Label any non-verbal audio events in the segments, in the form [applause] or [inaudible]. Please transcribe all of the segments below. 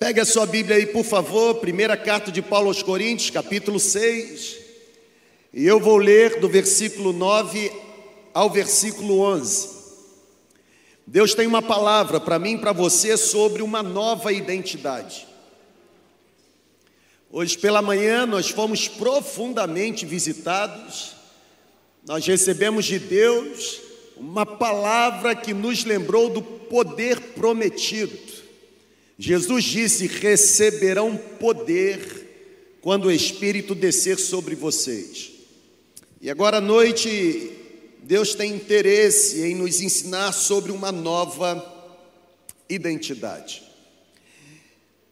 Pegue a sua Bíblia aí, por favor, primeira carta de Paulo aos Coríntios, capítulo 6. E eu vou ler do versículo 9 ao versículo 11. Deus tem uma palavra para mim e para você sobre uma nova identidade. Hoje pela manhã nós fomos profundamente visitados, nós recebemos de Deus uma palavra que nos lembrou do poder prometido. Jesus disse: receberão poder quando o Espírito descer sobre vocês. E agora à noite, Deus tem interesse em nos ensinar sobre uma nova identidade.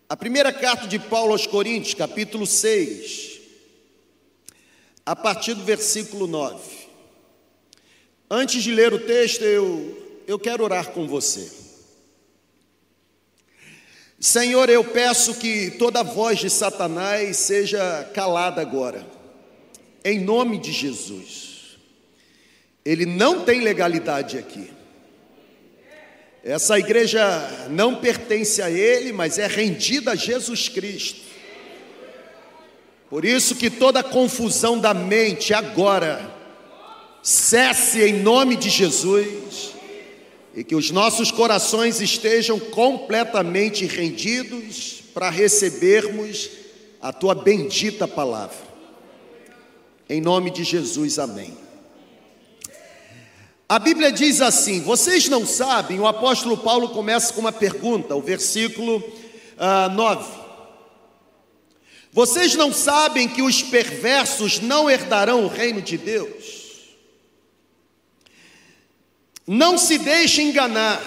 A primeira carta de Paulo aos Coríntios, capítulo 6, a partir do versículo 9. Antes de ler o texto, eu, eu quero orar com você. Senhor, eu peço que toda voz de Satanás seja calada agora, em nome de Jesus. Ele não tem legalidade aqui. Essa igreja não pertence a ele, mas é rendida a Jesus Cristo. Por isso que toda confusão da mente agora cesse em nome de Jesus e que os nossos corações estejam completamente rendidos para recebermos a tua bendita palavra. Em nome de Jesus, amém. A Bíblia diz assim: vocês não sabem, o apóstolo Paulo começa com uma pergunta, o versículo uh, ah, 9. Vocês não sabem que os perversos não herdarão o reino de Deus? Não se deixe enganar,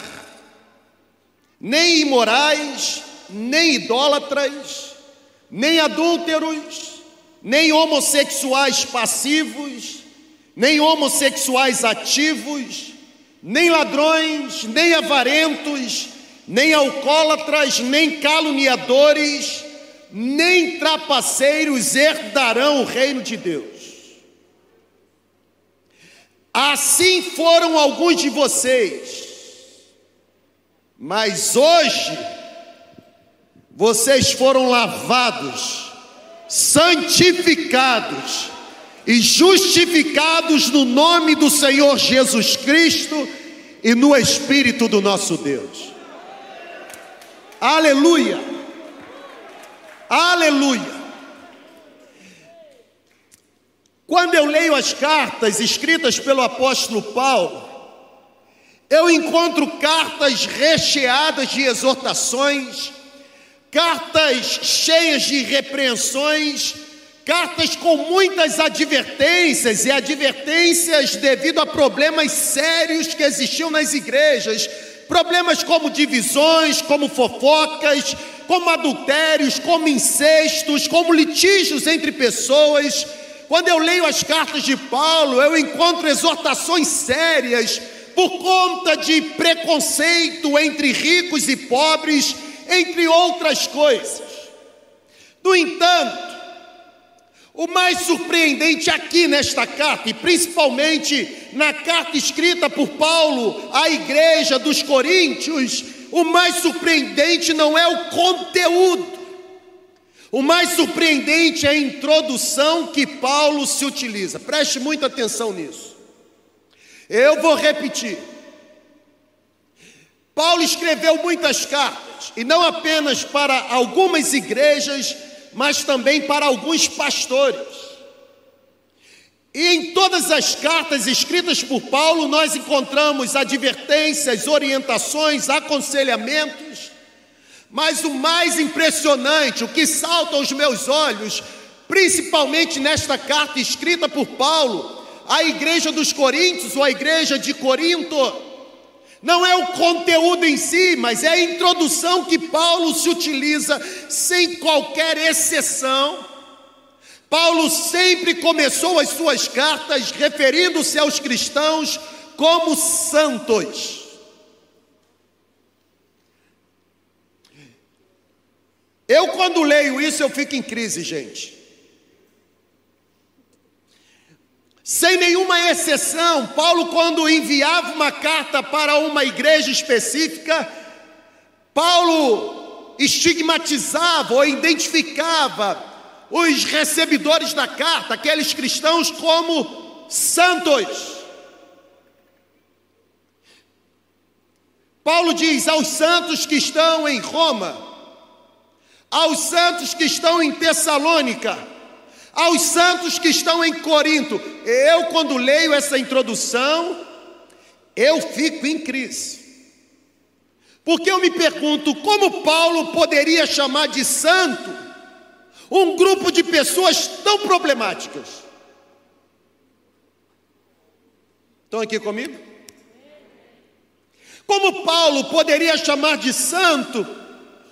nem imorais, nem idólatras, nem adúlteros, nem homossexuais passivos, nem homossexuais ativos, nem ladrões, nem avarentos, nem alcoólatras, nem caluniadores, nem trapaceiros herdarão o reino de Deus. Assim foram alguns de vocês, mas hoje vocês foram lavados, santificados, e justificados no nome do Senhor Jesus Cristo e no Espírito do nosso Deus. Aleluia! Aleluia! Quando eu leio as cartas escritas pelo apóstolo Paulo, eu encontro cartas recheadas de exortações, cartas cheias de repreensões, cartas com muitas advertências e advertências devido a problemas sérios que existiam nas igrejas, problemas como divisões, como fofocas, como adultérios, como incestos, como litígios entre pessoas. Quando eu leio as cartas de Paulo, eu encontro exortações sérias por conta de preconceito entre ricos e pobres, entre outras coisas. No entanto, o mais surpreendente aqui nesta carta, e principalmente na carta escrita por Paulo à igreja dos Coríntios, o mais surpreendente não é o conteúdo, o mais surpreendente é a introdução que Paulo se utiliza. Preste muita atenção nisso. Eu vou repetir. Paulo escreveu muitas cartas, e não apenas para algumas igrejas, mas também para alguns pastores. E em todas as cartas escritas por Paulo, nós encontramos advertências, orientações, aconselhamentos, mas o mais impressionante, o que salta aos meus olhos, principalmente nesta carta escrita por Paulo à igreja dos Coríntios, ou à igreja de Corinto, não é o conteúdo em si, mas é a introdução que Paulo se utiliza sem qualquer exceção. Paulo sempre começou as suas cartas referindo-se aos cristãos como santos. Eu, quando leio isso, eu fico em crise, gente. Sem nenhuma exceção, Paulo, quando enviava uma carta para uma igreja específica, Paulo estigmatizava ou identificava os recebedores da carta, aqueles cristãos, como santos. Paulo diz aos santos que estão em Roma, aos santos que estão em Tessalônica, aos santos que estão em Corinto. Eu, quando leio essa introdução, eu fico em crise. Porque eu me pergunto como Paulo poderia chamar de santo um grupo de pessoas tão problemáticas. Estão aqui comigo? Como Paulo poderia chamar de santo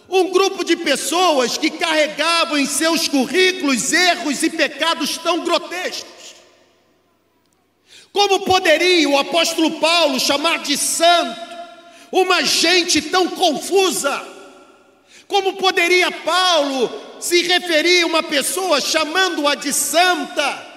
um grupo de pessoas que carregavam em seus currículos erros e pecados tão grotescos? Como poderia o apóstolo Paulo chamar de santo uma gente tão confusa? Como poderia Paulo se referir a uma pessoa chamando-a de santa,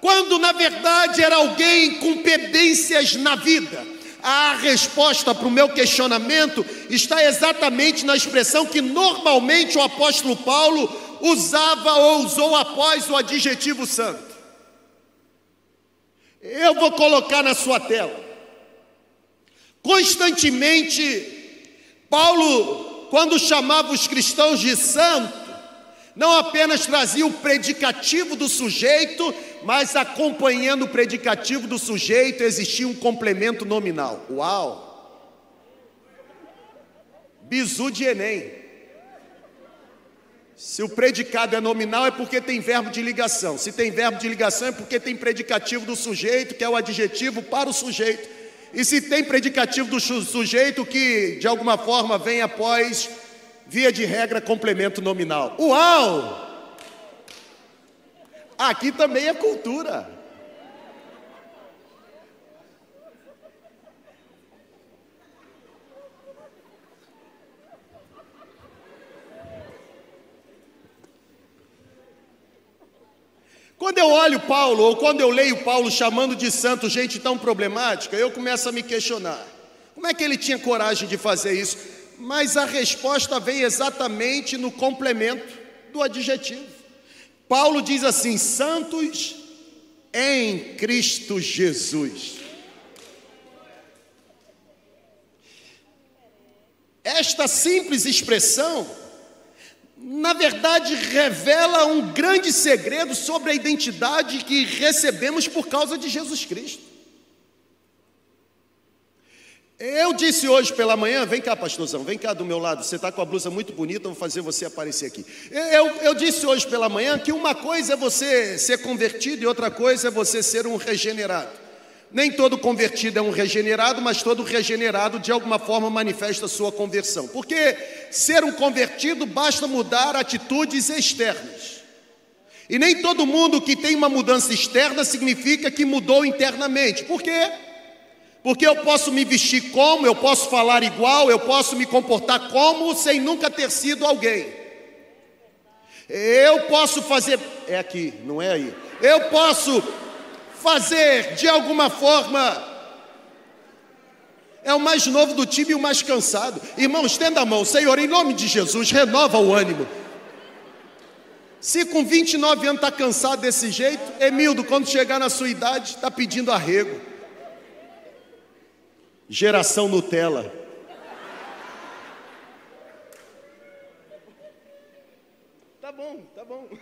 quando na verdade era alguém com pendências na vida? A resposta para o meu questionamento está exatamente na expressão que normalmente o apóstolo Paulo usava ou usou após o adjetivo santo. Eu vou colocar na sua tela. Constantemente, Paulo, quando chamava os cristãos de santo, não apenas trazia o predicativo do sujeito, mas acompanhando o predicativo do sujeito existia um complemento nominal. Uau! Bizu de Enem. Se o predicado é nominal é porque tem verbo de ligação. Se tem verbo de ligação é porque tem predicativo do sujeito, que é o adjetivo para o sujeito. E se tem predicativo do sujeito que de alguma forma vem após via de regra, complemento nominal. Uau! Aqui também é cultura. Quando eu olho Paulo, ou quando eu leio Paulo chamando de santo gente tão problemática, eu começo a me questionar: como é que ele tinha coragem de fazer isso? Mas a resposta vem exatamente no complemento do adjetivo. Paulo diz assim: santos em Cristo Jesus. Esta simples expressão, na verdade, revela um grande segredo sobre a identidade que recebemos por causa de Jesus Cristo. Eu disse hoje pela manhã, vem cá, pastorzão, vem cá do meu lado, você está com a blusa muito bonita, vou fazer você aparecer aqui. Eu, eu disse hoje pela manhã que uma coisa é você ser convertido e outra coisa é você ser um regenerado. Nem todo convertido é um regenerado, mas todo regenerado de alguma forma manifesta sua conversão. Porque ser um convertido basta mudar atitudes externas. E nem todo mundo que tem uma mudança externa significa que mudou internamente. Por quê? Porque eu posso me vestir como, eu posso falar igual, eu posso me comportar como, sem nunca ter sido alguém. Eu posso fazer, é aqui, não é aí. Eu posso fazer de alguma forma. É o mais novo do time e o mais cansado. Irmão, estenda a mão, Senhor, em nome de Jesus, renova o ânimo. Se com 29 anos está cansado desse jeito, Emildo, quando chegar na sua idade, está pedindo arrego. Geração Nutella. Tá bom, tá bom. [laughs]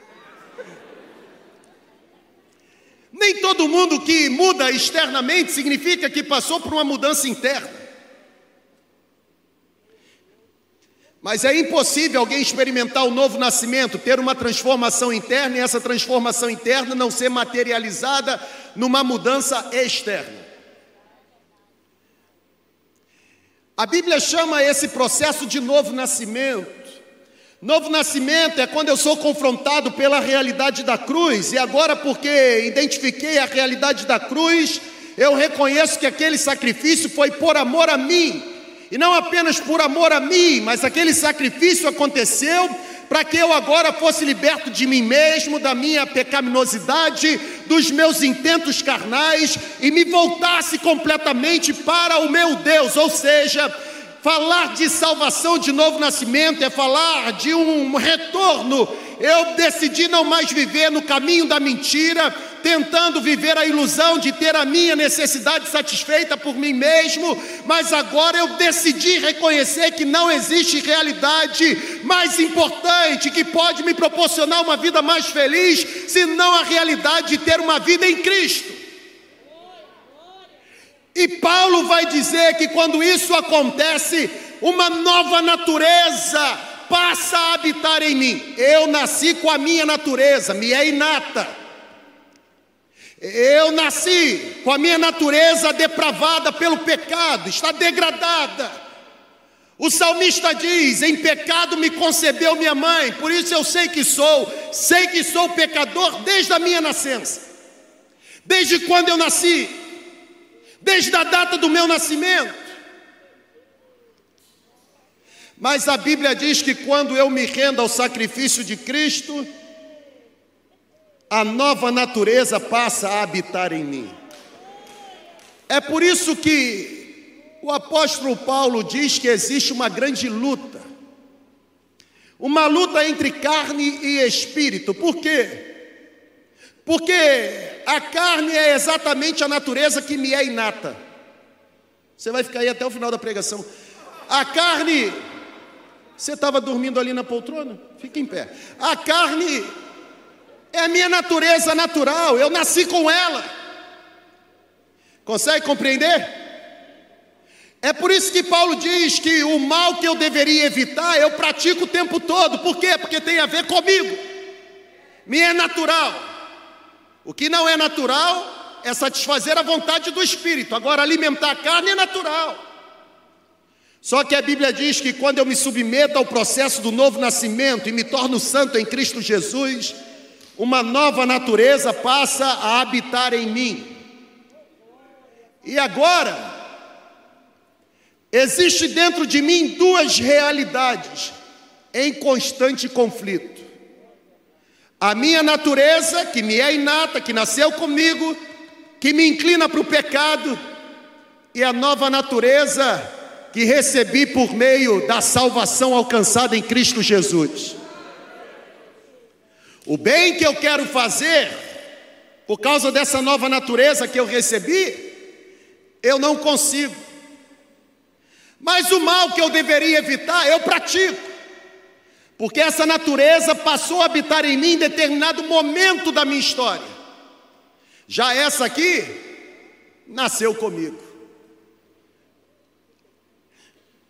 Nem todo mundo que muda externamente significa que passou por uma mudança interna. Mas é impossível alguém experimentar o novo nascimento, ter uma transformação interna e essa transformação interna não ser materializada numa mudança externa. A Bíblia chama esse processo de novo nascimento. Novo nascimento é quando eu sou confrontado pela realidade da cruz, e agora, porque identifiquei a realidade da cruz, eu reconheço que aquele sacrifício foi por amor a mim, e não apenas por amor a mim, mas aquele sacrifício aconteceu para que eu agora fosse liberto de mim mesmo, da minha pecaminosidade, dos meus intentos carnais e me voltasse completamente para o meu Deus, ou seja, Falar de salvação de novo nascimento é falar de um retorno. Eu decidi não mais viver no caminho da mentira, tentando viver a ilusão de ter a minha necessidade satisfeita por mim mesmo, mas agora eu decidi reconhecer que não existe realidade mais importante que pode me proporcionar uma vida mais feliz, senão a realidade de ter uma vida em Cristo. E Paulo vai dizer que quando isso acontece, uma nova natureza passa a habitar em mim. Eu nasci com a minha natureza, me é inata. Eu nasci com a minha natureza depravada pelo pecado, está degradada. O salmista diz: Em pecado me concebeu minha mãe, por isso eu sei que sou, sei que sou pecador desde a minha nascença, desde quando eu nasci, desde a data do meu nascimento. Mas a Bíblia diz que quando eu me rendo ao sacrifício de Cristo, a nova natureza passa a habitar em mim. É por isso que o apóstolo Paulo diz que existe uma grande luta, uma luta entre carne e espírito. Por quê? Porque a carne é exatamente a natureza que me é inata. Você vai ficar aí até o final da pregação. A carne, você estava dormindo ali na poltrona? Fica em pé. A carne é a minha natureza natural, eu nasci com ela. Consegue compreender? É por isso que Paulo diz que o mal que eu deveria evitar, eu pratico o tempo todo. Por quê? Porque tem a ver comigo. Me é natural. O que não é natural é satisfazer a vontade do espírito. Agora, alimentar a carne é natural. Só que a Bíblia diz que quando eu me submeto ao processo do novo nascimento e me torno santo em Cristo Jesus, uma nova natureza passa a habitar em mim. E agora, existe dentro de mim duas realidades em constante conflito. A minha natureza, que me é inata, que nasceu comigo, que me inclina para o pecado, e a nova natureza que recebi por meio da salvação alcançada em Cristo Jesus. O bem que eu quero fazer, por causa dessa nova natureza que eu recebi, eu não consigo. Mas o mal que eu deveria evitar, eu pratico. Porque essa natureza passou a habitar em mim em determinado momento da minha história. Já essa aqui nasceu comigo.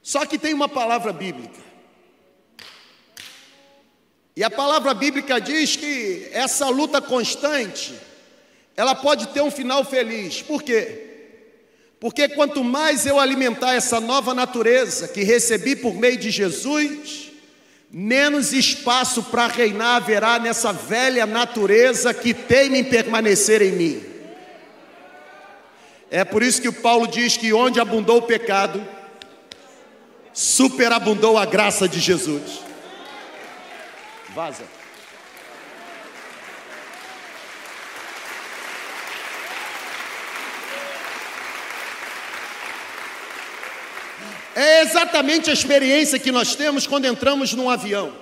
Só que tem uma palavra bíblica e a palavra bíblica diz que essa luta constante, ela pode ter um final feliz. Por quê? Porque quanto mais eu alimentar essa nova natureza que recebi por meio de Jesus, menos espaço para reinar haverá nessa velha natureza que teima em permanecer em mim. É por isso que o Paulo diz que onde abundou o pecado, superabundou a graça de Jesus. Vaza. É exatamente a experiência que nós temos quando entramos num avião.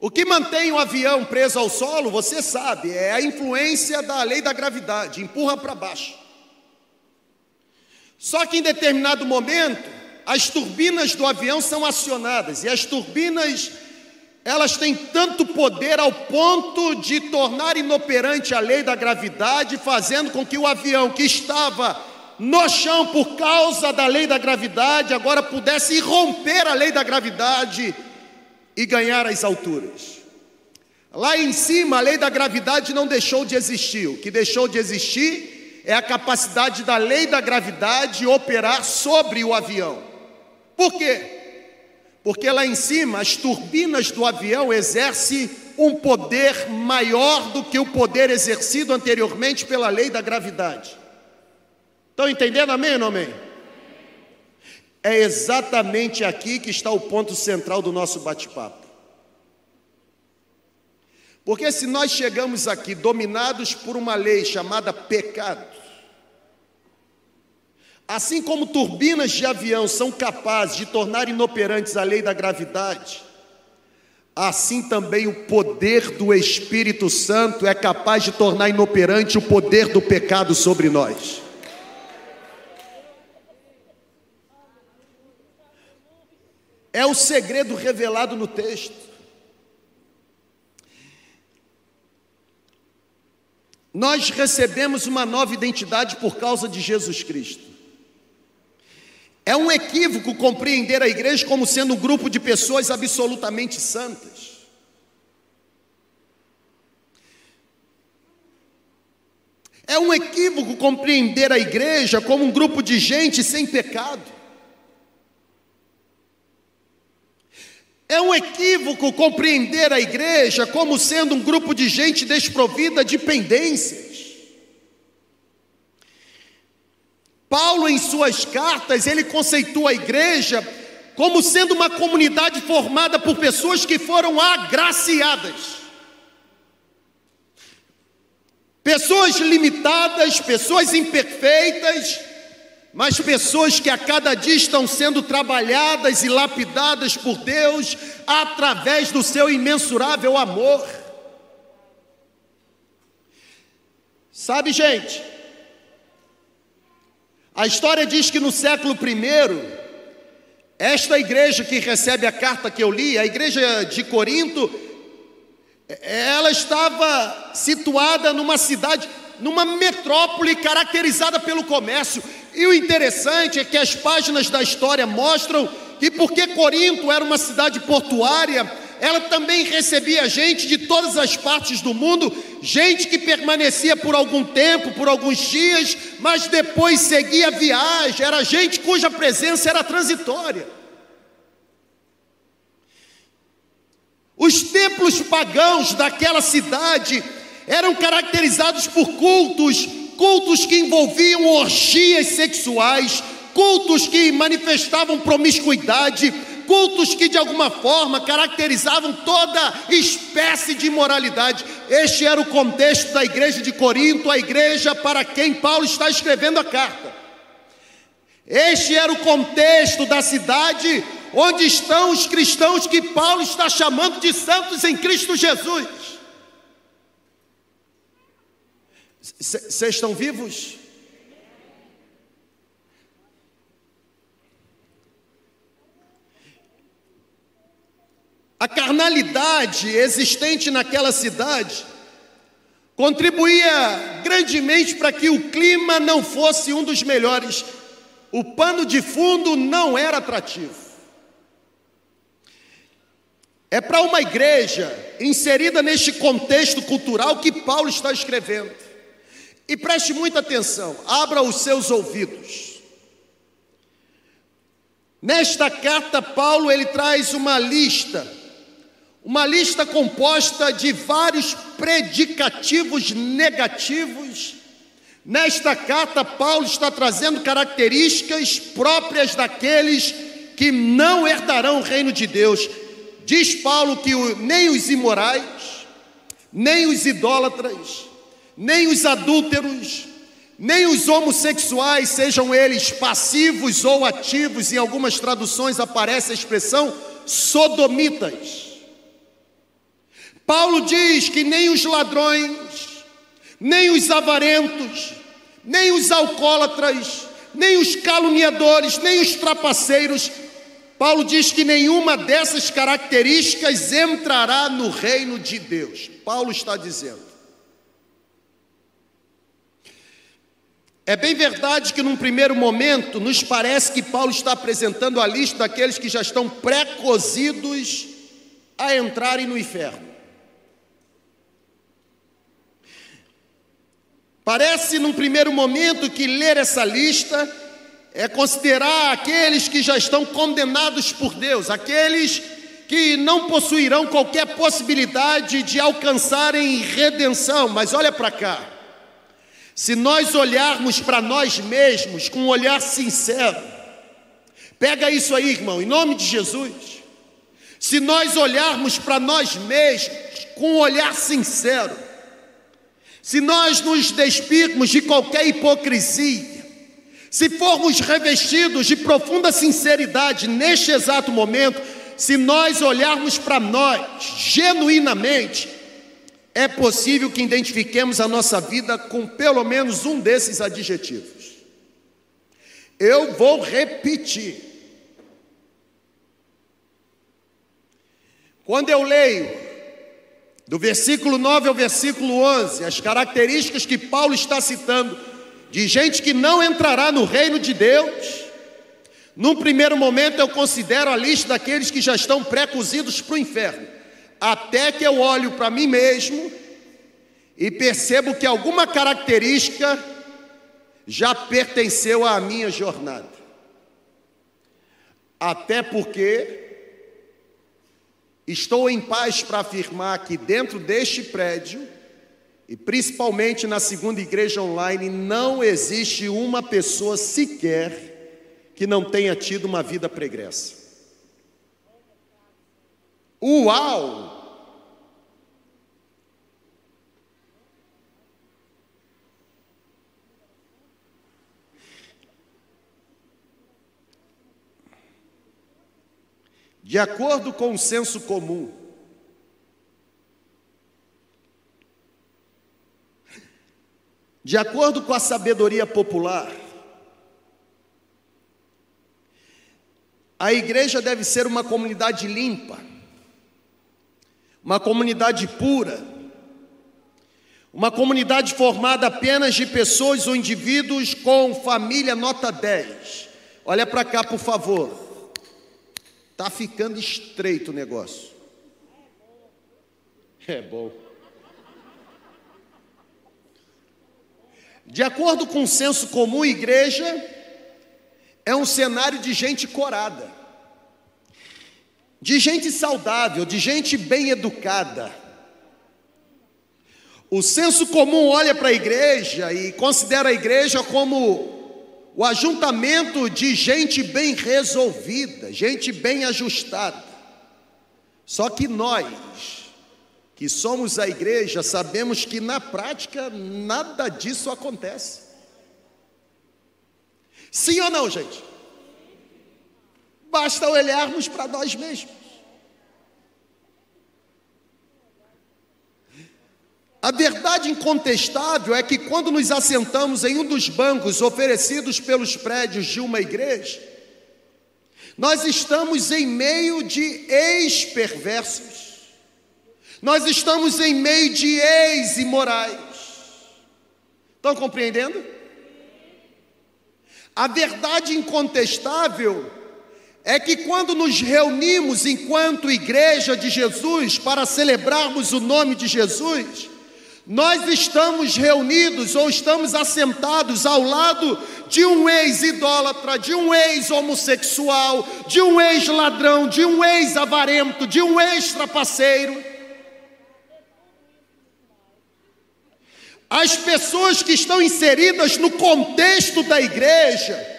O que mantém o avião preso ao solo, você sabe, é a influência da lei da gravidade, empurra para baixo. Só que em determinado momento, as turbinas do avião são acionadas e as turbinas elas têm tanto poder ao ponto de tornar inoperante a lei da gravidade, fazendo com que o avião que estava no chão por causa da lei da gravidade agora pudesse romper a lei da gravidade e ganhar as alturas. Lá em cima, a lei da gravidade não deixou de existir, o que deixou de existir é a capacidade da lei da gravidade operar sobre o avião. Por quê? Porque lá em cima as turbinas do avião exercem um poder maior do que o poder exercido anteriormente pela lei da gravidade. Estão entendendo, amém ou não amém? É exatamente aqui que está o ponto central do nosso bate-papo. Porque se nós chegamos aqui dominados por uma lei chamada pecado, Assim como turbinas de avião são capazes de tornar inoperantes a lei da gravidade, assim também o poder do Espírito Santo é capaz de tornar inoperante o poder do pecado sobre nós. É o segredo revelado no texto. Nós recebemos uma nova identidade por causa de Jesus Cristo. É um equívoco compreender a igreja como sendo um grupo de pessoas absolutamente santas. É um equívoco compreender a igreja como um grupo de gente sem pecado. É um equívoco compreender a igreja como sendo um grupo de gente desprovida de pendências. Paulo, em suas cartas, ele conceitua a igreja como sendo uma comunidade formada por pessoas que foram agraciadas. Pessoas limitadas, pessoas imperfeitas, mas pessoas que a cada dia estão sendo trabalhadas e lapidadas por Deus através do seu imensurável amor. Sabe, gente, a história diz que no século I, esta igreja que recebe a carta que eu li, a igreja de Corinto, ela estava situada numa cidade, numa metrópole caracterizada pelo comércio. E o interessante é que as páginas da história mostram que porque Corinto era uma cidade portuária, ela também recebia gente de todas as partes do mundo, gente que permanecia por algum tempo, por alguns dias, mas depois seguia a viagem, era gente cuja presença era transitória. Os templos pagãos daquela cidade eram caracterizados por cultos, cultos que envolviam orgias sexuais, cultos que manifestavam promiscuidade, cultos que de alguma forma caracterizavam toda espécie de imoralidade. Este era o contexto da igreja de Corinto, a igreja para quem Paulo está escrevendo a carta. Este era o contexto da cidade onde estão os cristãos que Paulo está chamando de santos em Cristo Jesus. Vocês estão vivos? A carnalidade existente naquela cidade contribuía grandemente para que o clima não fosse um dos melhores. O pano de fundo não era atrativo. É para uma igreja inserida neste contexto cultural que Paulo está escrevendo. E preste muita atenção, abra os seus ouvidos. Nesta carta, Paulo ele traz uma lista uma lista composta de vários predicativos negativos. Nesta carta, Paulo está trazendo características próprias daqueles que não herdarão o reino de Deus. Diz Paulo que nem os imorais, nem os idólatras, nem os adúlteros, nem os homossexuais, sejam eles passivos ou ativos, em algumas traduções aparece a expressão sodomitas Paulo diz que nem os ladrões, nem os avarentos, nem os alcoólatras, nem os caluniadores, nem os trapaceiros, Paulo diz que nenhuma dessas características entrará no reino de Deus. Paulo está dizendo. É bem verdade que num primeiro momento nos parece que Paulo está apresentando a lista daqueles que já estão pré-cozidos a entrarem no inferno. Parece, num primeiro momento, que ler essa lista é considerar aqueles que já estão condenados por Deus, aqueles que não possuirão qualquer possibilidade de alcançarem redenção. Mas olha para cá. Se nós olharmos para nós mesmos com um olhar sincero, pega isso aí, irmão, em nome de Jesus. Se nós olharmos para nós mesmos com um olhar sincero, se nós nos despirmos de qualquer hipocrisia, se formos revestidos de profunda sinceridade neste exato momento, se nós olharmos para nós genuinamente, é possível que identifiquemos a nossa vida com pelo menos um desses adjetivos. Eu vou repetir. Quando eu leio do versículo 9 ao versículo 11, as características que Paulo está citando de gente que não entrará no reino de Deus, num primeiro momento eu considero a lista daqueles que já estão pré-cozidos para o inferno até que eu olho para mim mesmo e percebo que alguma característica já pertenceu à minha jornada. Até porque estou em paz para afirmar que dentro deste prédio, e principalmente na segunda igreja online, não existe uma pessoa sequer que não tenha tido uma vida pregressa. Uau! De acordo com o senso comum, de acordo com a sabedoria popular, a igreja deve ser uma comunidade limpa, uma comunidade pura, uma comunidade formada apenas de pessoas ou indivíduos com família nota 10. Olha para cá, por favor. Tá ficando estreito o negócio. É bom. De acordo com o senso comum, igreja é um cenário de gente corada de gente saudável, de gente bem educada. O senso comum olha para a igreja e considera a igreja como o ajuntamento de gente bem resolvida, gente bem ajustada. Só que nós, que somos a igreja, sabemos que na prática nada disso acontece. Sim ou não, gente? Basta olharmos para nós mesmos. A verdade incontestável é que quando nos assentamos em um dos bancos oferecidos pelos prédios de uma igreja, nós estamos em meio de ex-perversos, nós estamos em meio de ex-imorais. Estão compreendendo? A verdade incontestável é que quando nos reunimos enquanto igreja de Jesus para celebrarmos o nome de Jesus, nós estamos reunidos ou estamos assentados ao lado de um ex-idólatra, de um ex-homossexual, de um ex-ladrão, de um ex-avarento, de um ex-trapaceiro. As pessoas que estão inseridas no contexto da igreja,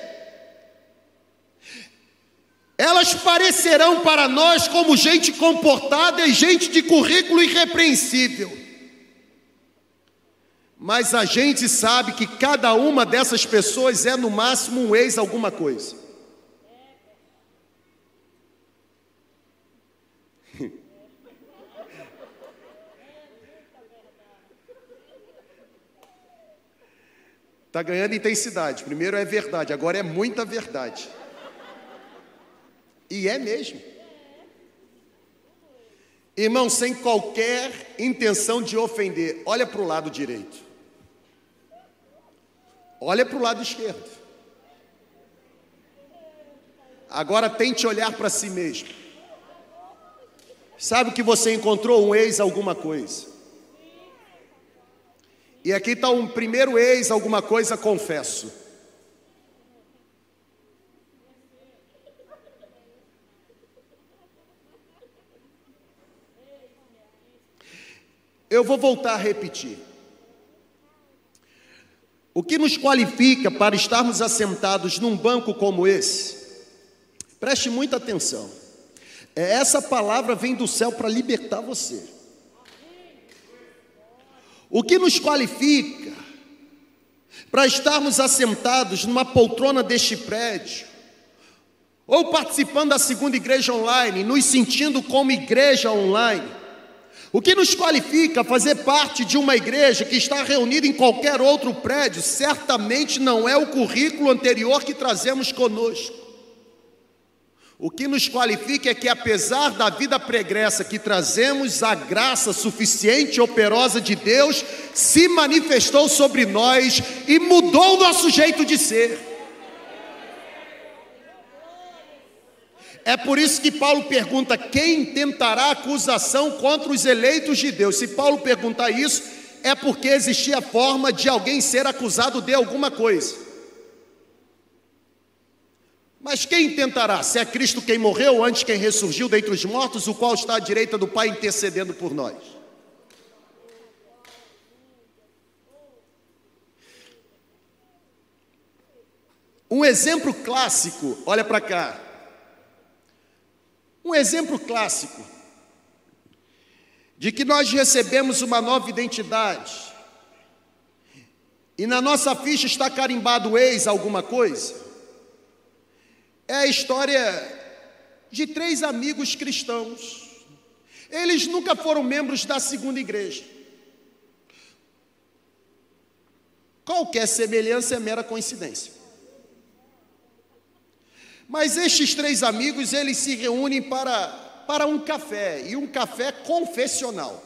elas parecerão para nós como gente comportada e gente de currículo irrepreensível. Mas a gente sabe que cada uma dessas pessoas é no máximo um ex alguma coisa. Está [laughs] ganhando intensidade. Primeiro é verdade, agora é muita verdade. E é mesmo. Irmão, sem qualquer intenção de ofender, olha para o lado direito. Olha para o lado esquerdo. Agora tente olhar para si mesmo. Sabe que você encontrou um ex alguma coisa. E aqui está um primeiro ex alguma coisa, confesso. Eu vou voltar a repetir. O que nos qualifica para estarmos assentados num banco como esse? Preste muita atenção. É, essa palavra vem do céu para libertar você. O que nos qualifica para estarmos assentados numa poltrona deste prédio, ou participando da segunda igreja online, nos sentindo como igreja online. O que nos qualifica a fazer parte de uma igreja que está reunida em qualquer outro prédio, certamente não é o currículo anterior que trazemos conosco. O que nos qualifica é que, apesar da vida pregressa que trazemos, a graça suficiente e operosa de Deus se manifestou sobre nós e mudou o nosso jeito de ser. É por isso que Paulo pergunta: quem tentará acusação contra os eleitos de Deus? Se Paulo perguntar isso, é porque existia forma de alguém ser acusado de alguma coisa. Mas quem tentará? Se é Cristo quem morreu, antes quem ressurgiu dentre os mortos, o qual está à direita do Pai intercedendo por nós. Um exemplo clássico, olha para cá. Um exemplo clássico de que nós recebemos uma nova identidade e na nossa ficha está carimbado ex alguma coisa. É a história de três amigos cristãos. Eles nunca foram membros da segunda igreja. Qualquer semelhança é mera coincidência. Mas estes três amigos, eles se reúnem para, para um café, e um café confessional.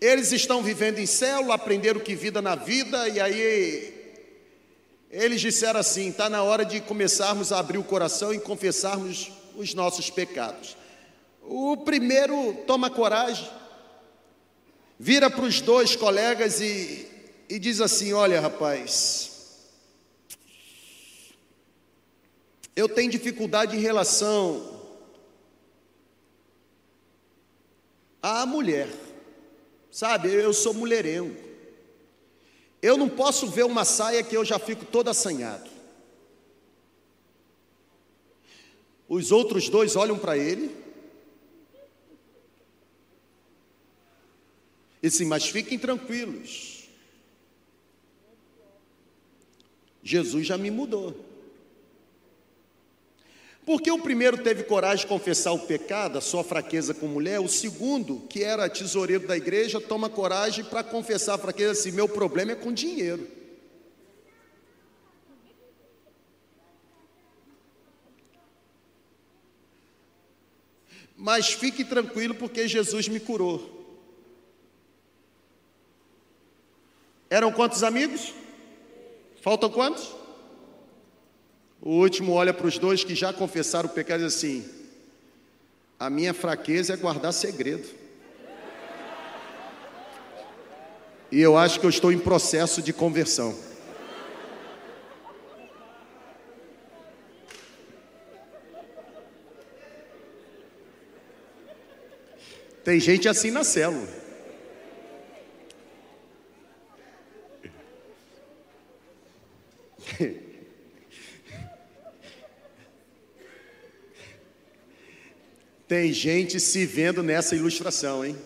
Eles estão vivendo em célula, aprenderam que vida na vida, e aí eles disseram assim: está na hora de começarmos a abrir o coração e confessarmos os nossos pecados. O primeiro toma coragem, vira para os dois colegas e, e diz assim: Olha, rapaz, eu tenho dificuldade em relação à mulher, sabe? Eu sou mulherengo. Eu não posso ver uma saia que eu já fico todo assanhado. Os outros dois olham para ele e dizem: Mas fiquem tranquilos. Jesus já me mudou. Porque o primeiro teve coragem de confessar o pecado, a sua fraqueza com mulher, o segundo, que era tesoureiro da igreja, toma coragem para confessar a fraqueza assim: meu problema é com dinheiro. Mas fique tranquilo, porque Jesus me curou. Eram quantos amigos? Faltam quantos? O último olha para os dois que já confessaram o pecado e diz assim: A minha fraqueza é guardar segredo. E eu acho que eu estou em processo de conversão. Tem gente assim na célula. [laughs] Tem gente se vendo nessa ilustração, hein?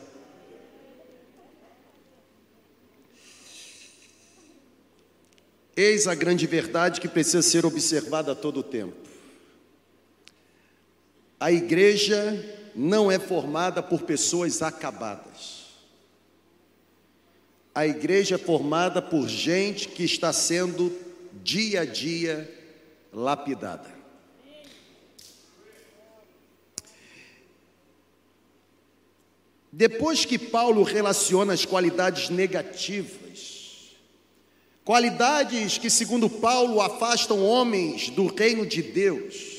Eis a grande verdade que precisa ser observada a todo tempo. A igreja não é formada por pessoas acabadas. A igreja é formada por gente que está sendo dia a dia lapidada. Depois que Paulo relaciona as qualidades negativas, qualidades que, segundo Paulo, afastam homens do reino de Deus,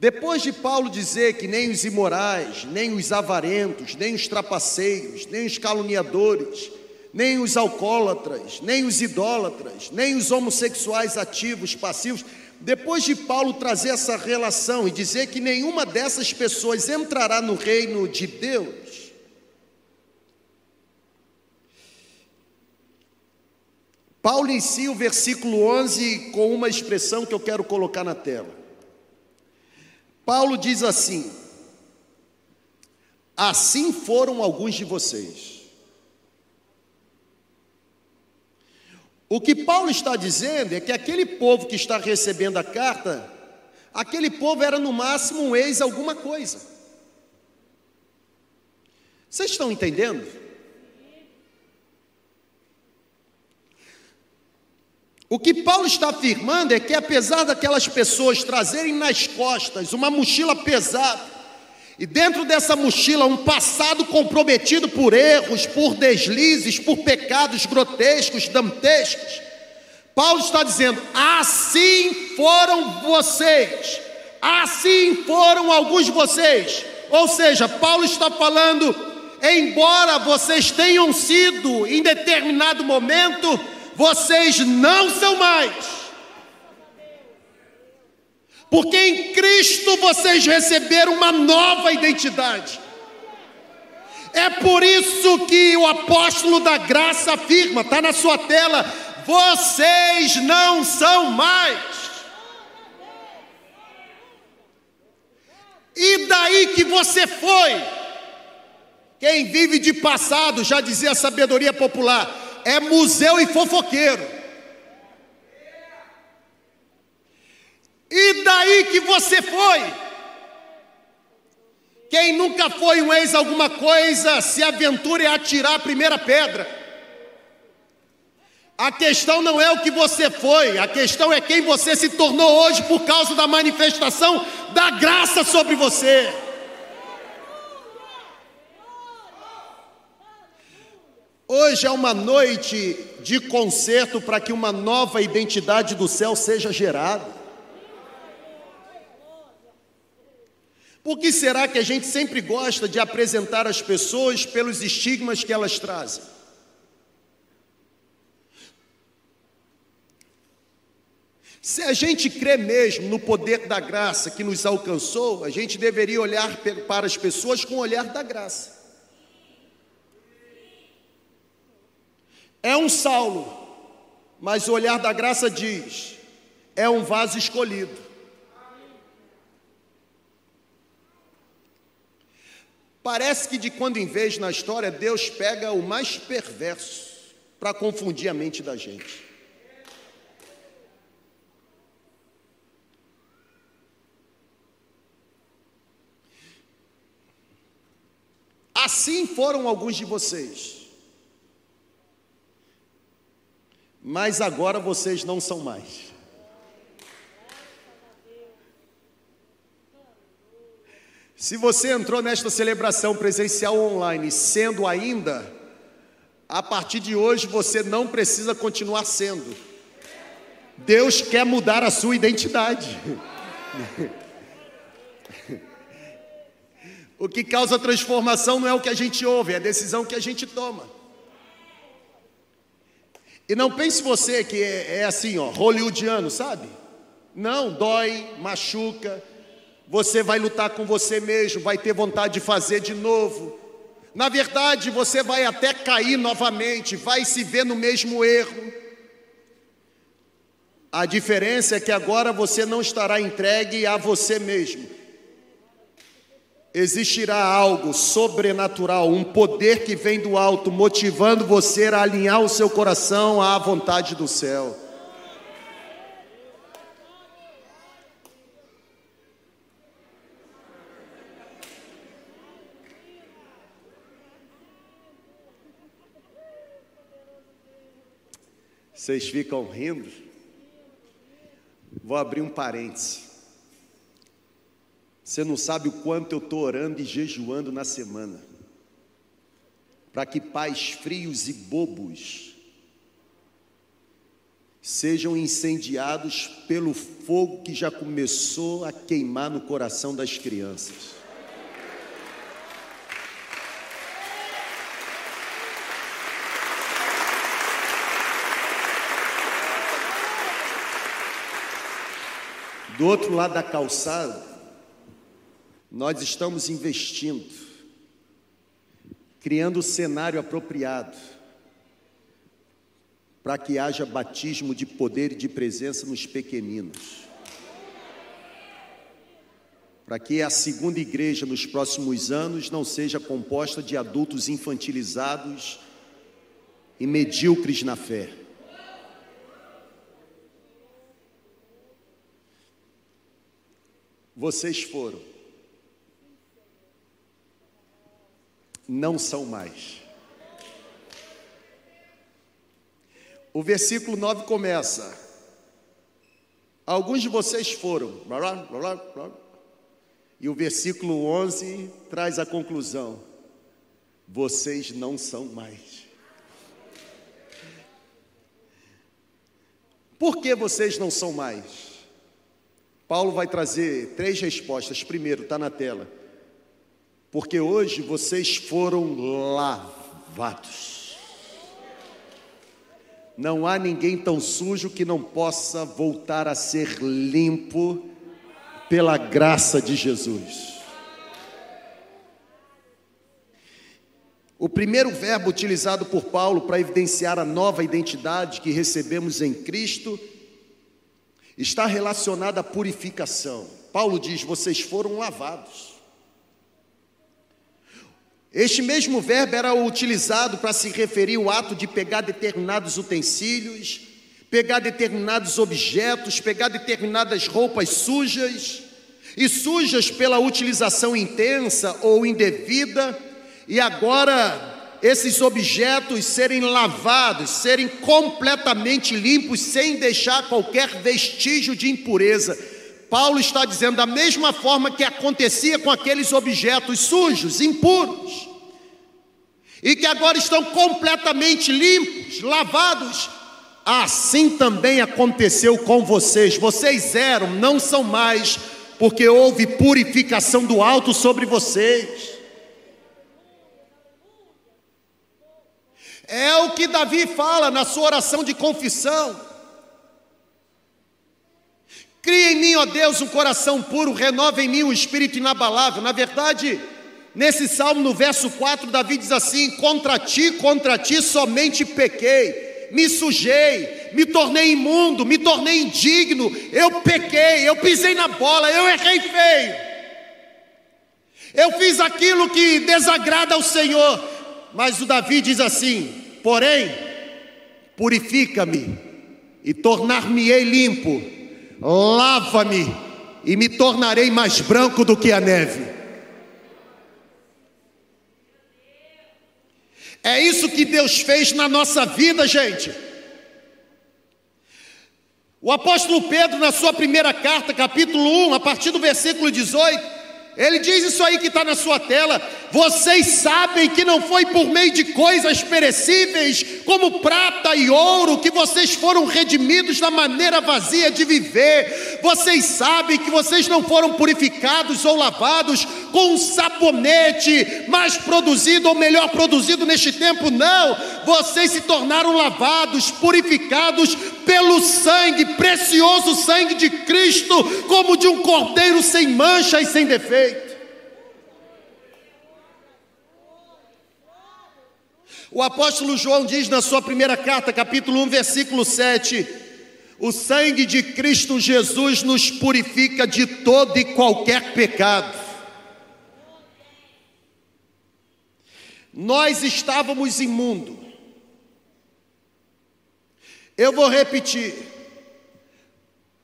depois de Paulo dizer que nem os imorais, nem os avarentos, nem os trapaceiros, nem os caluniadores, nem os alcoólatras, nem os idólatras, nem os homossexuais ativos, passivos, depois de Paulo trazer essa relação e dizer que nenhuma dessas pessoas entrará no reino de Deus, Paulo inicia o versículo 11 com uma expressão que eu quero colocar na tela. Paulo diz assim: Assim foram alguns de vocês. O que Paulo está dizendo é que aquele povo que está recebendo a carta, aquele povo era no máximo um ex alguma coisa. Vocês estão entendendo? O que Paulo está afirmando é que, apesar daquelas pessoas trazerem nas costas uma mochila pesada, e dentro dessa mochila um passado comprometido por erros, por deslizes, por pecados grotescos, dantescos, Paulo está dizendo: assim foram vocês, assim foram alguns de vocês. Ou seja, Paulo está falando, embora vocês tenham sido em determinado momento vocês não são mais. Porque em Cristo vocês receberam uma nova identidade. É por isso que o apóstolo da graça afirma, está na sua tela: vocês não são mais. E daí que você foi? Quem vive de passado, já dizia a sabedoria popular, é museu e fofoqueiro. E daí que você foi? Quem nunca foi um ex alguma coisa, se aventure a atirar a primeira pedra. A questão não é o que você foi, a questão é quem você se tornou hoje por causa da manifestação da graça sobre você. Hoje é uma noite de concerto para que uma nova identidade do céu seja gerada. Por que será que a gente sempre gosta de apresentar as pessoas pelos estigmas que elas trazem? Se a gente crê mesmo no poder da graça que nos alcançou, a gente deveria olhar para as pessoas com o olhar da graça. É um Saulo, mas o olhar da graça diz: é um vaso escolhido. Parece que de quando em vez na história Deus pega o mais perverso para confundir a mente da gente. Assim foram alguns de vocês. Mas agora vocês não são mais. Se você entrou nesta celebração presencial online sendo ainda, a partir de hoje você não precisa continuar sendo. Deus quer mudar a sua identidade. [laughs] O que causa transformação não é o que a gente ouve, é a decisão que a gente toma. E não pense você que é, é assim, ó, hollywoodiano, sabe? Não, dói, machuca, você vai lutar com você mesmo, vai ter vontade de fazer de novo. Na verdade, você vai até cair novamente, vai se ver no mesmo erro. A diferença é que agora você não estará entregue a você mesmo, existirá algo sobrenatural, um poder que vem do alto, motivando você a alinhar o seu coração à vontade do céu. Vocês ficam rindo? Vou abrir um parêntese. Você não sabe o quanto eu estou orando e jejuando na semana, para que pais frios e bobos sejam incendiados pelo fogo que já começou a queimar no coração das crianças. Do outro lado da calçada, nós estamos investindo, criando o cenário apropriado para que haja batismo de poder e de presença nos pequeninos. Para que a segunda igreja nos próximos anos não seja composta de adultos infantilizados e medíocres na fé. Vocês foram não são mais. O versículo 9 começa: Alguns de vocês foram, e o versículo 11 traz a conclusão: vocês não são mais. Por que vocês não são mais? Paulo vai trazer três respostas. Primeiro, está na tela. Porque hoje vocês foram lavados. Não há ninguém tão sujo que não possa voltar a ser limpo pela graça de Jesus. O primeiro verbo utilizado por Paulo para evidenciar a nova identidade que recebemos em Cristo está relacionado à purificação. Paulo diz: vocês foram lavados. Este mesmo verbo era utilizado para se referir ao ato de pegar determinados utensílios, pegar determinados objetos, pegar determinadas roupas sujas, e sujas pela utilização intensa ou indevida e agora esses objetos serem lavados, serem completamente limpos, sem deixar qualquer vestígio de impureza. Paulo está dizendo da mesma forma que acontecia com aqueles objetos sujos, impuros, e que agora estão completamente limpos, lavados, assim também aconteceu com vocês. Vocês eram, não são mais, porque houve purificação do alto sobre vocês. É o que Davi fala na sua oração de confissão. Cria em mim, ó Deus, um coração puro, renova em mim um espírito inabalável. Na verdade, nesse salmo, no verso 4, Davi diz assim: Contra ti, contra ti somente pequei, me sujei, me tornei imundo, me tornei indigno, eu pequei, eu pisei na bola, eu errei feio. Eu fiz aquilo que desagrada ao Senhor. Mas o Davi diz assim: Porém, purifica-me e tornar-me-ei limpo, lava-me e me tornarei mais branco do que a neve. É isso que Deus fez na nossa vida, gente. O apóstolo Pedro, na sua primeira carta, capítulo 1, a partir do versículo 18, ele diz isso aí que está na sua tela. Vocês sabem que não foi por meio de coisas perecíveis, como prata e ouro, que vocês foram redimidos da maneira vazia de viver. Vocês sabem que vocês não foram purificados ou lavados com um sabonete mais produzido ou melhor produzido neste tempo. Não, vocês se tornaram lavados, purificados pelo sangue, precioso sangue de Cristo, como de um cordeiro sem mancha e sem defeito. O apóstolo João diz na sua primeira carta, capítulo 1, versículo 7: O sangue de Cristo Jesus nos purifica de todo e qualquer pecado. Nós estávamos imundo, eu vou repetir.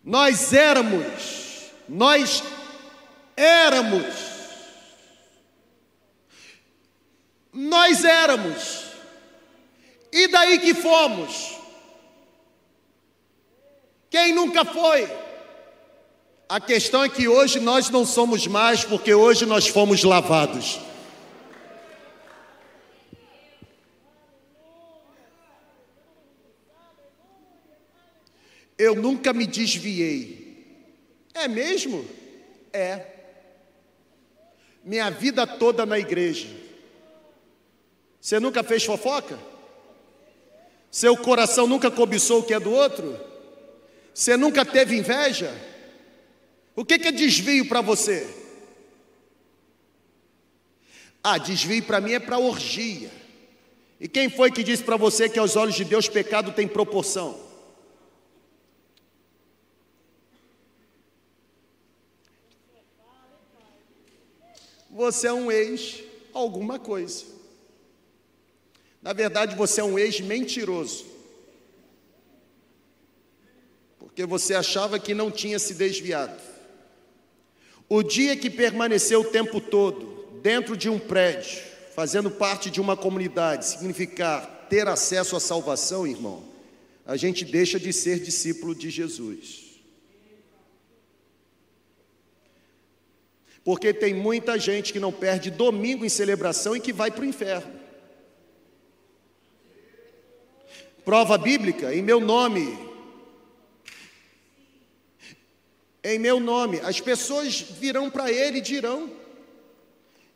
Nós éramos, nós éramos, nós éramos, e daí que fomos? Quem nunca foi? A questão é que hoje nós não somos mais, porque hoje nós fomos lavados. Eu nunca me desviei. É mesmo? É. Minha vida toda na igreja. Você nunca fez fofoca? Seu coração nunca cobiçou o que é do outro? Você nunca teve inveja? O que é desvio para você? Ah, desvio para mim é para orgia. E quem foi que disse para você que aos olhos de Deus pecado tem proporção? Você é um ex alguma coisa. Na verdade, você é um ex mentiroso. Porque você achava que não tinha se desviado. O dia que permaneceu o tempo todo dentro de um prédio, fazendo parte de uma comunidade, significar ter acesso à salvação, irmão, a gente deixa de ser discípulo de Jesus. Porque tem muita gente que não perde domingo em celebração e que vai para o inferno. Prova bíblica, em meu nome. Em meu nome, as pessoas virão para ele e dirão: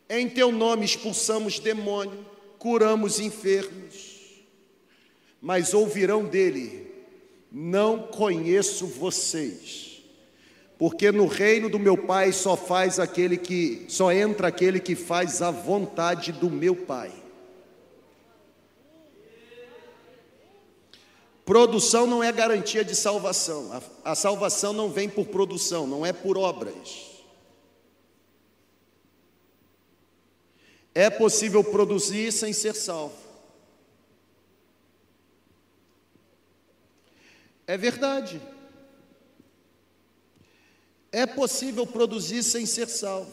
Em teu nome expulsamos demônio, curamos enfermos. Mas ouvirão dele: Não conheço vocês porque no reino do meu Pai só faz aquele que só entra aquele que faz a vontade do meu Pai. Produção não é garantia de salvação. A, a salvação não vem por produção, não é por obras. É possível produzir sem ser salvo. É verdade. É possível produzir sem ser salvo.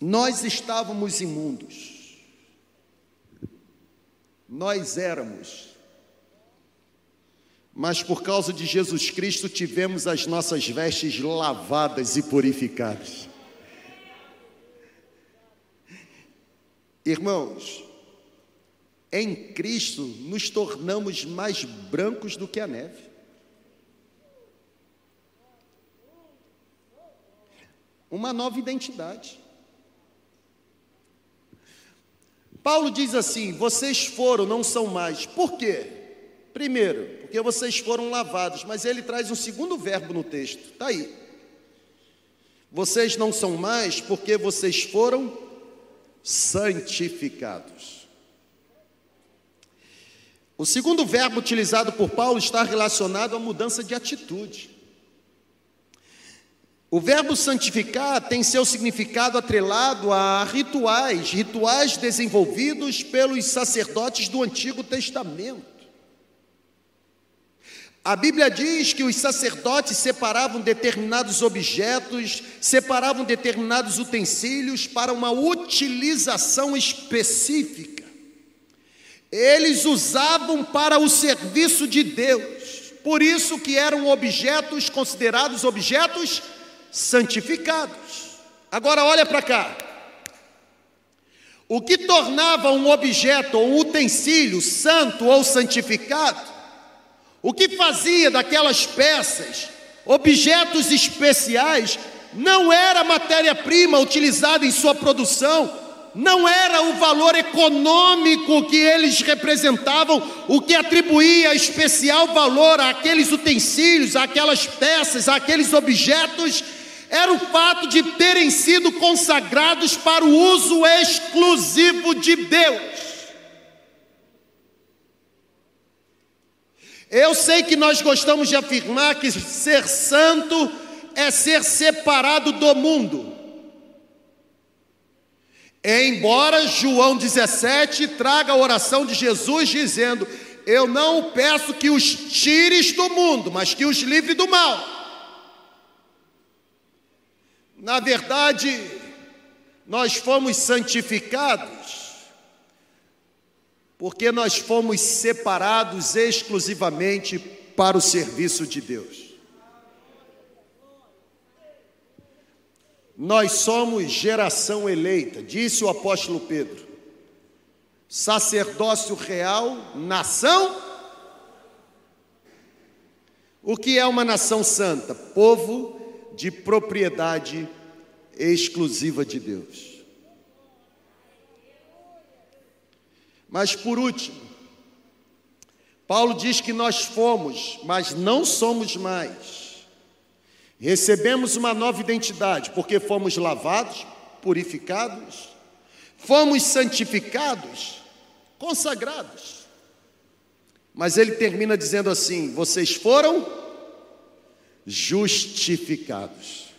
Nós estávamos imundos. Nós éramos. Mas por causa de Jesus Cristo tivemos as nossas vestes lavadas e purificadas. Irmãos, em Cristo nos tornamos mais brancos do que a neve. Uma nova identidade. Paulo diz assim: vocês foram, não são mais. Por quê? Primeiro, porque vocês foram lavados, mas ele traz um segundo verbo no texto, está aí. Vocês não são mais porque vocês foram santificados. O segundo verbo utilizado por Paulo está relacionado à mudança de atitude. O verbo santificar tem seu significado atrelado a rituais, rituais desenvolvidos pelos sacerdotes do Antigo Testamento. A Bíblia diz que os sacerdotes separavam determinados objetos, separavam determinados utensílios para uma utilização específica eles usavam para o serviço de Deus. Por isso que eram objetos considerados objetos santificados. Agora olha para cá. O que tornava um objeto ou um utensílio santo ou santificado? O que fazia daquelas peças objetos especiais não era matéria-prima utilizada em sua produção, não era o valor econômico que eles representavam, o que atribuía especial valor àqueles utensílios, àquelas peças, àqueles objetos, era o fato de terem sido consagrados para o uso exclusivo de Deus. Eu sei que nós gostamos de afirmar que ser santo é ser separado do mundo. Embora João 17 traga a oração de Jesus dizendo: Eu não peço que os tires do mundo, mas que os livre do mal. Na verdade, nós fomos santificados porque nós fomos separados exclusivamente para o serviço de Deus. Nós somos geração eleita, disse o apóstolo Pedro. Sacerdócio real, nação. O que é uma nação santa? Povo de propriedade exclusiva de Deus. Mas por último, Paulo diz que nós fomos, mas não somos mais. Recebemos uma nova identidade, porque fomos lavados, purificados, fomos santificados, consagrados. Mas ele termina dizendo assim: vocês foram justificados.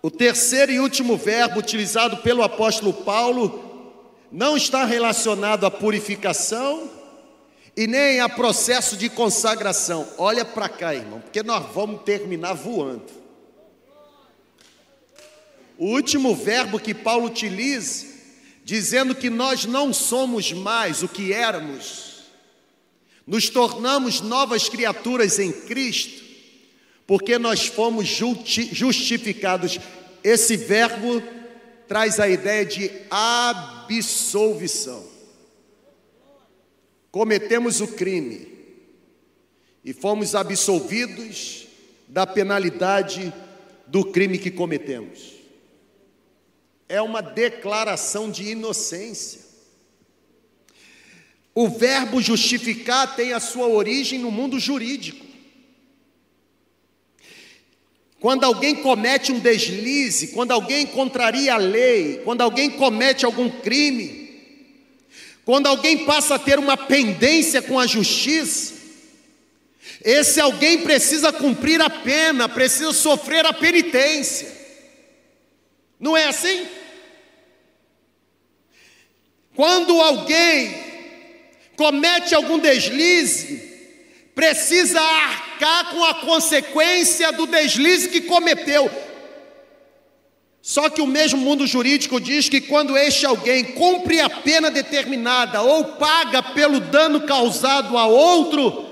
O terceiro e último verbo utilizado pelo apóstolo Paulo não está relacionado à purificação e nem a processo de consagração. Olha para cá, irmão, porque nós vamos terminar voando. O último verbo que Paulo utiliza, dizendo que nós não somos mais o que éramos, nos tornamos novas criaturas em Cristo, porque nós fomos justificados. Esse verbo traz a ideia de absolvição cometemos o crime e fomos absolvidos da penalidade do crime que cometemos. É uma declaração de inocência. O verbo justificar tem a sua origem no mundo jurídico. Quando alguém comete um deslize, quando alguém contraria a lei, quando alguém comete algum crime, quando alguém passa a ter uma pendência com a justiça, esse alguém precisa cumprir a pena, precisa sofrer a penitência. Não é assim? Quando alguém comete algum deslize, precisa arcar com a consequência do deslize que cometeu. Só que o mesmo mundo jurídico diz que quando este alguém cumpre a pena determinada ou paga pelo dano causado a outro,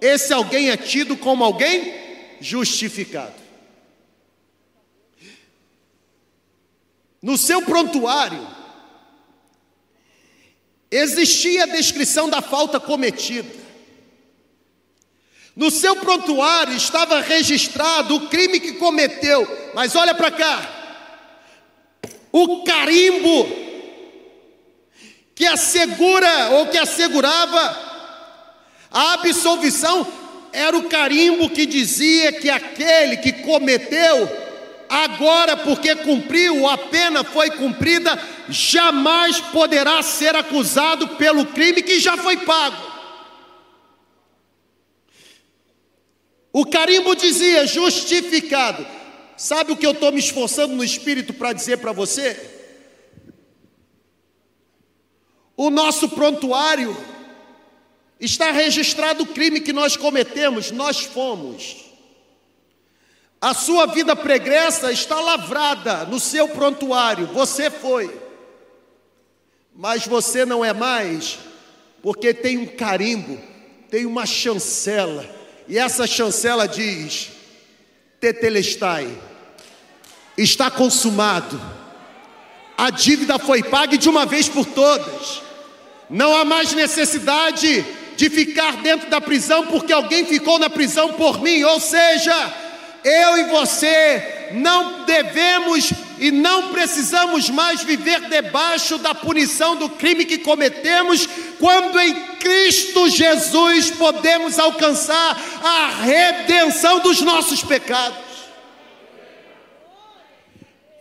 esse alguém é tido como alguém justificado. No seu prontuário, existia a descrição da falta cometida. No seu prontuário estava registrado o crime que cometeu, mas olha para cá, o carimbo que assegura ou que assegurava a absolvição era o carimbo que dizia que aquele que cometeu, agora porque cumpriu, a pena foi cumprida, jamais poderá ser acusado pelo crime que já foi pago. O carimbo dizia justificado. Sabe o que eu estou me esforçando no espírito para dizer para você? O nosso prontuário está registrado o crime que nós cometemos, nós fomos. A sua vida pregressa está lavrada no seu prontuário, você foi. Mas você não é mais, porque tem um carimbo, tem uma chancela, e essa chancela diz: Tetelestai, está consumado. A dívida foi paga de uma vez por todas. Não há mais necessidade de ficar dentro da prisão porque alguém ficou na prisão por mim. Ou seja, eu e você não devemos e não precisamos mais viver debaixo da punição do crime que cometemos, quando em Cristo Jesus podemos alcançar a redenção dos nossos pecados.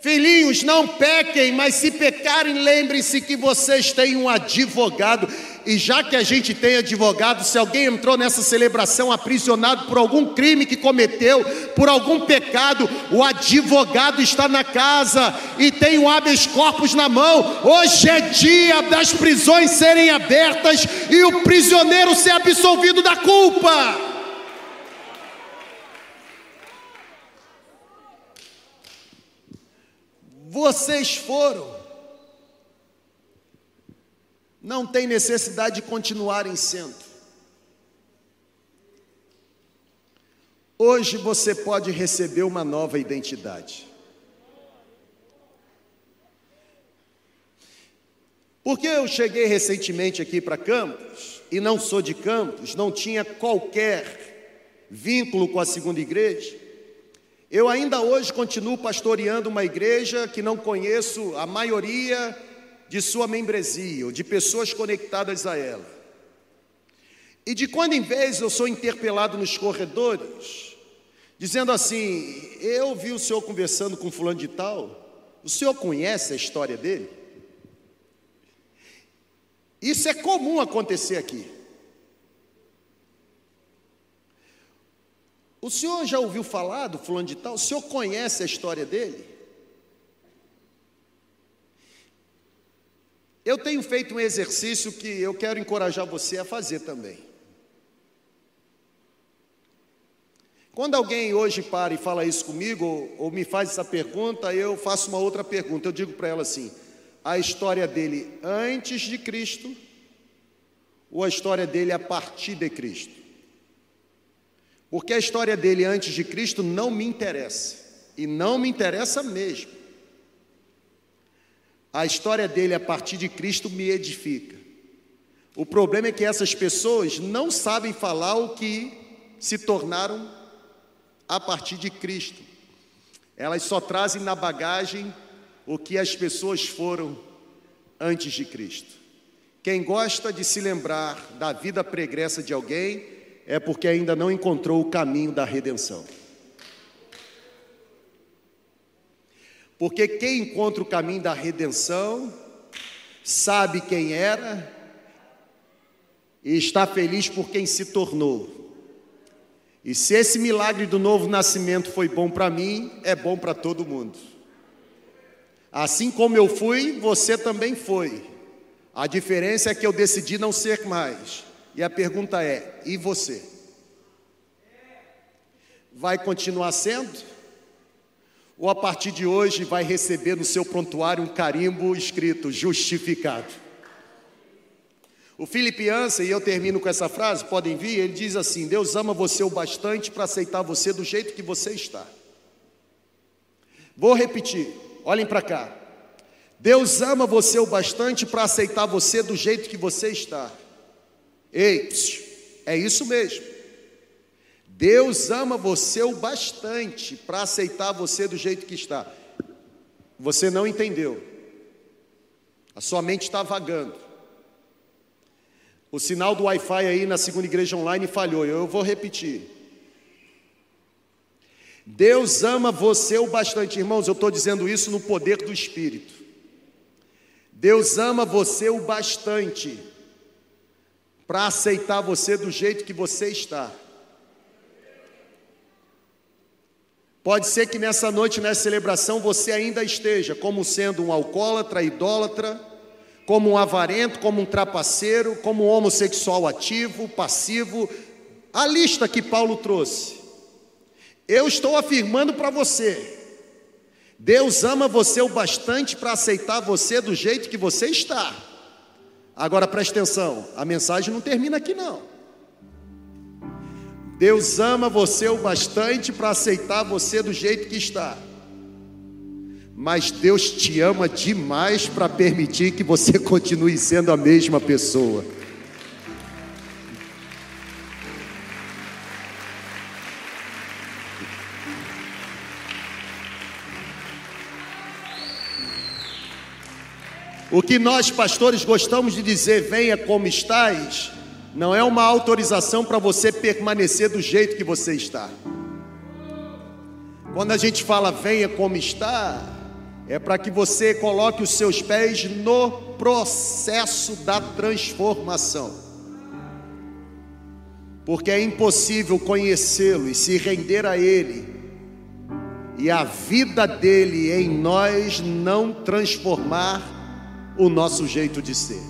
Filhinhos, não pequem, mas se pecarem, lembrem-se que vocês têm um advogado. E já que a gente tem advogado, se alguém entrou nessa celebração aprisionado por algum crime que cometeu, por algum pecado, o advogado está na casa e tem o habeas corpus na mão. Hoje é dia das prisões serem abertas e o prisioneiro ser absolvido da culpa. Vocês foram. Não tem necessidade de continuarem sendo. Hoje você pode receber uma nova identidade. Porque eu cheguei recentemente aqui para Campos e não sou de Campos, não tinha qualquer vínculo com a segunda igreja. Eu ainda hoje continuo pastoreando uma igreja que não conheço a maioria de sua membresia, ou de pessoas conectadas a ela. E de quando em vez eu sou interpelado nos corredores, dizendo assim: Eu vi o senhor conversando com fulano de tal, o senhor conhece a história dele? Isso é comum acontecer aqui. O senhor já ouviu falar do fulano de tal? O senhor conhece a história dele? Eu tenho feito um exercício que eu quero encorajar você a fazer também. Quando alguém hoje para e fala isso comigo, ou, ou me faz essa pergunta, eu faço uma outra pergunta. Eu digo para ela assim: a história dele antes de Cristo ou a história dele a partir de Cristo? Porque a história dele antes de Cristo não me interessa, e não me interessa mesmo. A história dele a partir de Cristo me edifica. O problema é que essas pessoas não sabem falar o que se tornaram a partir de Cristo. Elas só trazem na bagagem o que as pessoas foram antes de Cristo. Quem gosta de se lembrar da vida pregressa de alguém é porque ainda não encontrou o caminho da redenção. Porque quem encontra o caminho da redenção sabe quem era e está feliz por quem se tornou. E se esse milagre do novo nascimento foi bom para mim, é bom para todo mundo. Assim como eu fui, você também foi. A diferença é que eu decidi não ser mais. E a pergunta é: e você? Vai continuar sendo? Ou a partir de hoje vai receber no seu prontuário um carimbo escrito justificado? O Philip Ansem, e eu termino com essa frase, podem vir, ele diz assim: Deus ama você o bastante para aceitar você do jeito que você está. Vou repetir, olhem para cá. Deus ama você o bastante para aceitar você do jeito que você está. Ei, é isso mesmo. Deus ama você o bastante para aceitar você do jeito que está. Você não entendeu. A sua mente está vagando. O sinal do Wi-Fi aí na segunda igreja online falhou, eu vou repetir. Deus ama você o bastante, irmãos, eu estou dizendo isso no poder do Espírito. Deus ama você o bastante para aceitar você do jeito que você está. Pode ser que nessa noite, nessa celebração, você ainda esteja como sendo um alcoólatra, idólatra, como um avarento, como um trapaceiro, como um homossexual ativo, passivo, a lista que Paulo trouxe. Eu estou afirmando para você, Deus ama você o bastante para aceitar você do jeito que você está. Agora preste atenção, a mensagem não termina aqui não. Deus ama você o bastante para aceitar você do jeito que está mas Deus te ama demais para permitir que você [laughs] continue sendo a mesma pessoa. O que nós pastores gostamos de dizer, venha como estás, não é uma autorização para você permanecer do jeito que você está. Quando a gente fala venha como está, é para que você coloque os seus pés no processo da transformação. Porque é impossível conhecê-lo e se render a Ele, e a vida dele em nós não transformar o nosso jeito de ser.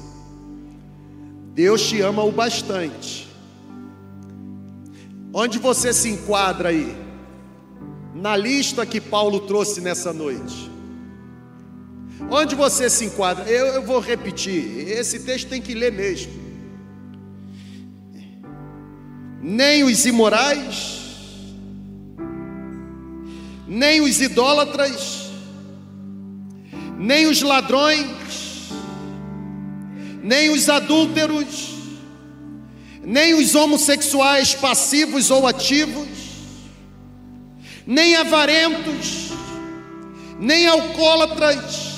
Deus te ama o bastante. Onde você se enquadra aí? Na lista que Paulo trouxe nessa noite. Onde você se enquadra? Eu, eu vou repetir, esse texto tem que ler mesmo. Nem os imorais, nem os idólatras, nem os ladrões, nem os adúlteros, nem os homossexuais passivos ou ativos, nem avarentos, nem alcoólatras,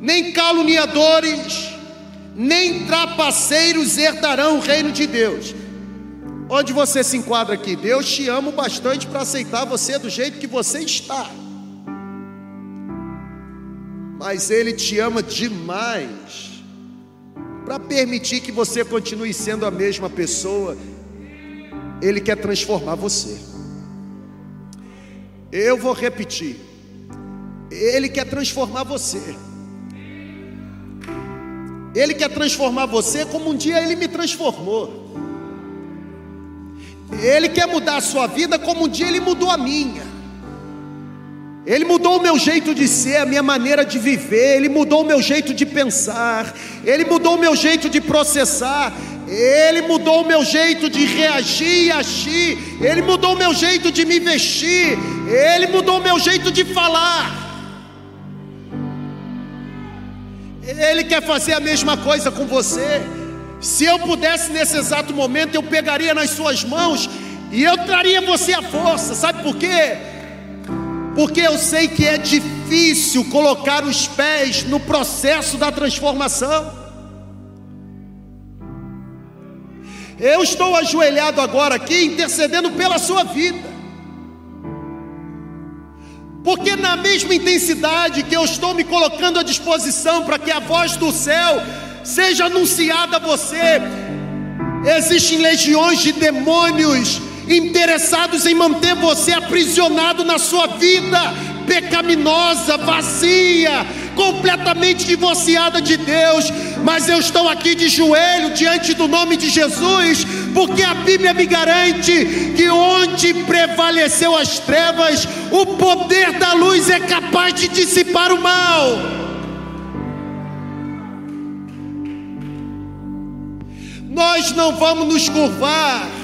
nem caluniadores, nem trapaceiros herdarão o reino de Deus. Onde você se enquadra aqui? Deus te ama bastante para aceitar você do jeito que você está. Mas Ele te ama demais para permitir que você continue sendo a mesma pessoa. Ele quer transformar você. Eu vou repetir. Ele quer transformar você. Ele quer transformar você como um dia ele me transformou. Ele quer mudar a sua vida como um dia ele mudou a minha. Ele mudou o meu jeito de ser, a minha maneira de viver, ele mudou o meu jeito de pensar, ele mudou o meu jeito de processar, ele mudou o meu jeito de reagir e agir, ele mudou o meu jeito de me vestir, ele mudou o meu jeito de falar. Ele quer fazer a mesma coisa com você. Se eu pudesse nesse exato momento, eu pegaria nas suas mãos e eu traria você à força. Sabe por quê? Porque eu sei que é difícil colocar os pés no processo da transformação. Eu estou ajoelhado agora aqui, intercedendo pela sua vida. Porque na mesma intensidade que eu estou me colocando à disposição para que a voz do céu seja anunciada a você, existem legiões de demônios interessados em manter você aprisionado na sua vida pecaminosa, vazia, completamente divorciada de Deus, mas eu estou aqui de joelho diante do nome de Jesus, porque a Bíblia me garante que onde prevaleceu as trevas, o poder da luz é capaz de dissipar o mal. Nós não vamos nos curvar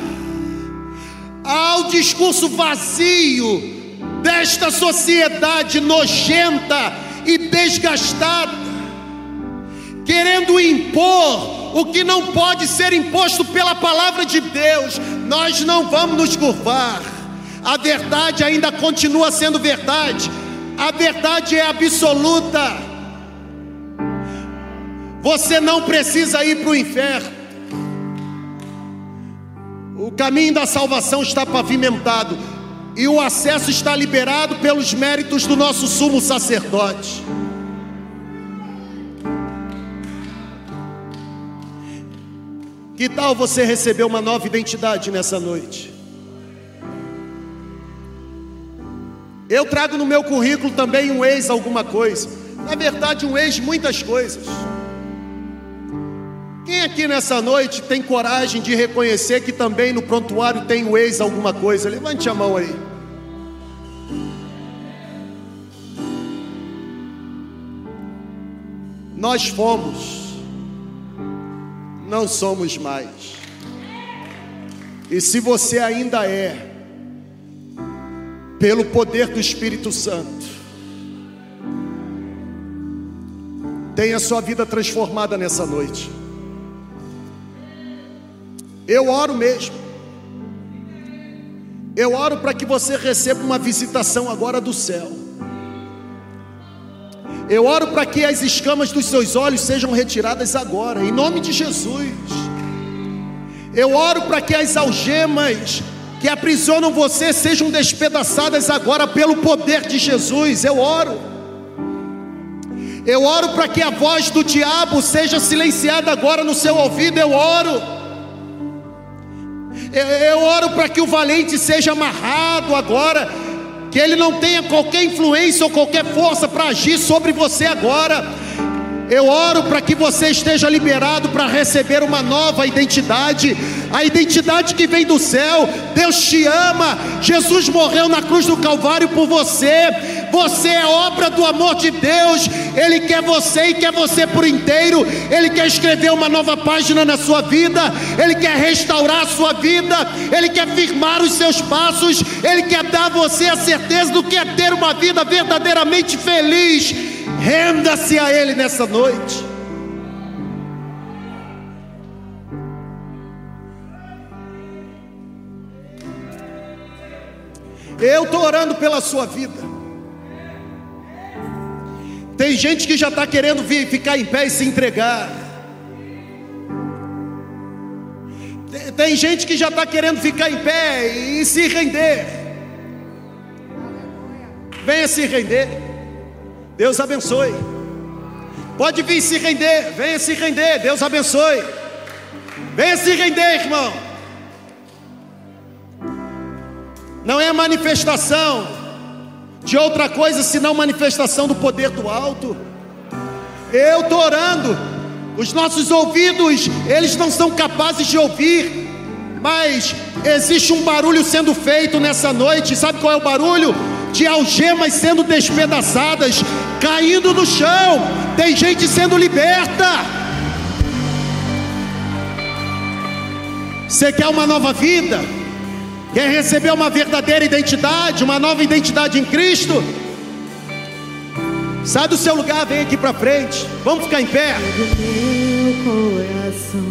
ao discurso vazio desta sociedade nojenta e desgastada, querendo impor o que não pode ser imposto pela palavra de Deus, nós não vamos nos curvar. A verdade ainda continua sendo verdade, a verdade é absoluta. Você não precisa ir para o inferno. O caminho da salvação está pavimentado e o acesso está liberado pelos méritos do nosso sumo sacerdote. Que tal você receber uma nova identidade nessa noite? Eu trago no meu currículo também um ex alguma coisa. Na verdade, um ex muitas coisas. Quem aqui nessa noite tem coragem de reconhecer que também no prontuário tem o ex alguma coisa? Levante a mão aí. Nós fomos, não somos mais. E se você ainda é, pelo poder do Espírito Santo, tenha sua vida transformada nessa noite. Eu oro mesmo. Eu oro para que você receba uma visitação agora do céu. Eu oro para que as escamas dos seus olhos sejam retiradas agora, em nome de Jesus. Eu oro para que as algemas que aprisionam você sejam despedaçadas agora pelo poder de Jesus. Eu oro. Eu oro para que a voz do diabo seja silenciada agora no seu ouvido. Eu oro. Eu oro para que o valente seja amarrado agora, que ele não tenha qualquer influência ou qualquer força para agir sobre você agora. Eu oro para que você esteja liberado para receber uma nova identidade, a identidade que vem do céu. Deus te ama, Jesus morreu na cruz do Calvário por você. Você é obra do amor de Deus. Ele quer você e quer você por inteiro. Ele quer escrever uma nova página na sua vida. Ele quer restaurar a sua vida. Ele quer firmar os seus passos. Ele quer dar a você a certeza do que é ter uma vida verdadeiramente feliz Renda-se a Ele nessa noite. Eu estou orando pela sua vida. Tem gente que já está querendo vir, ficar em pé e se entregar. Tem gente que já está querendo ficar em pé e se render. Venha se render. Deus abençoe. Pode vir se render, venha se render, Deus abençoe. Venha se render, irmão. Não é manifestação de outra coisa senão manifestação do poder do alto. Eu estou orando Os nossos ouvidos, eles não são capazes de ouvir, mas existe um barulho sendo feito nessa noite. Sabe qual é o barulho? De algemas sendo despedaçadas, caindo no chão. Tem gente sendo liberta. Você quer uma nova vida? Quer receber uma verdadeira identidade, uma nova identidade em Cristo? Sai do seu lugar, vem aqui para frente. Vamos ficar em pé.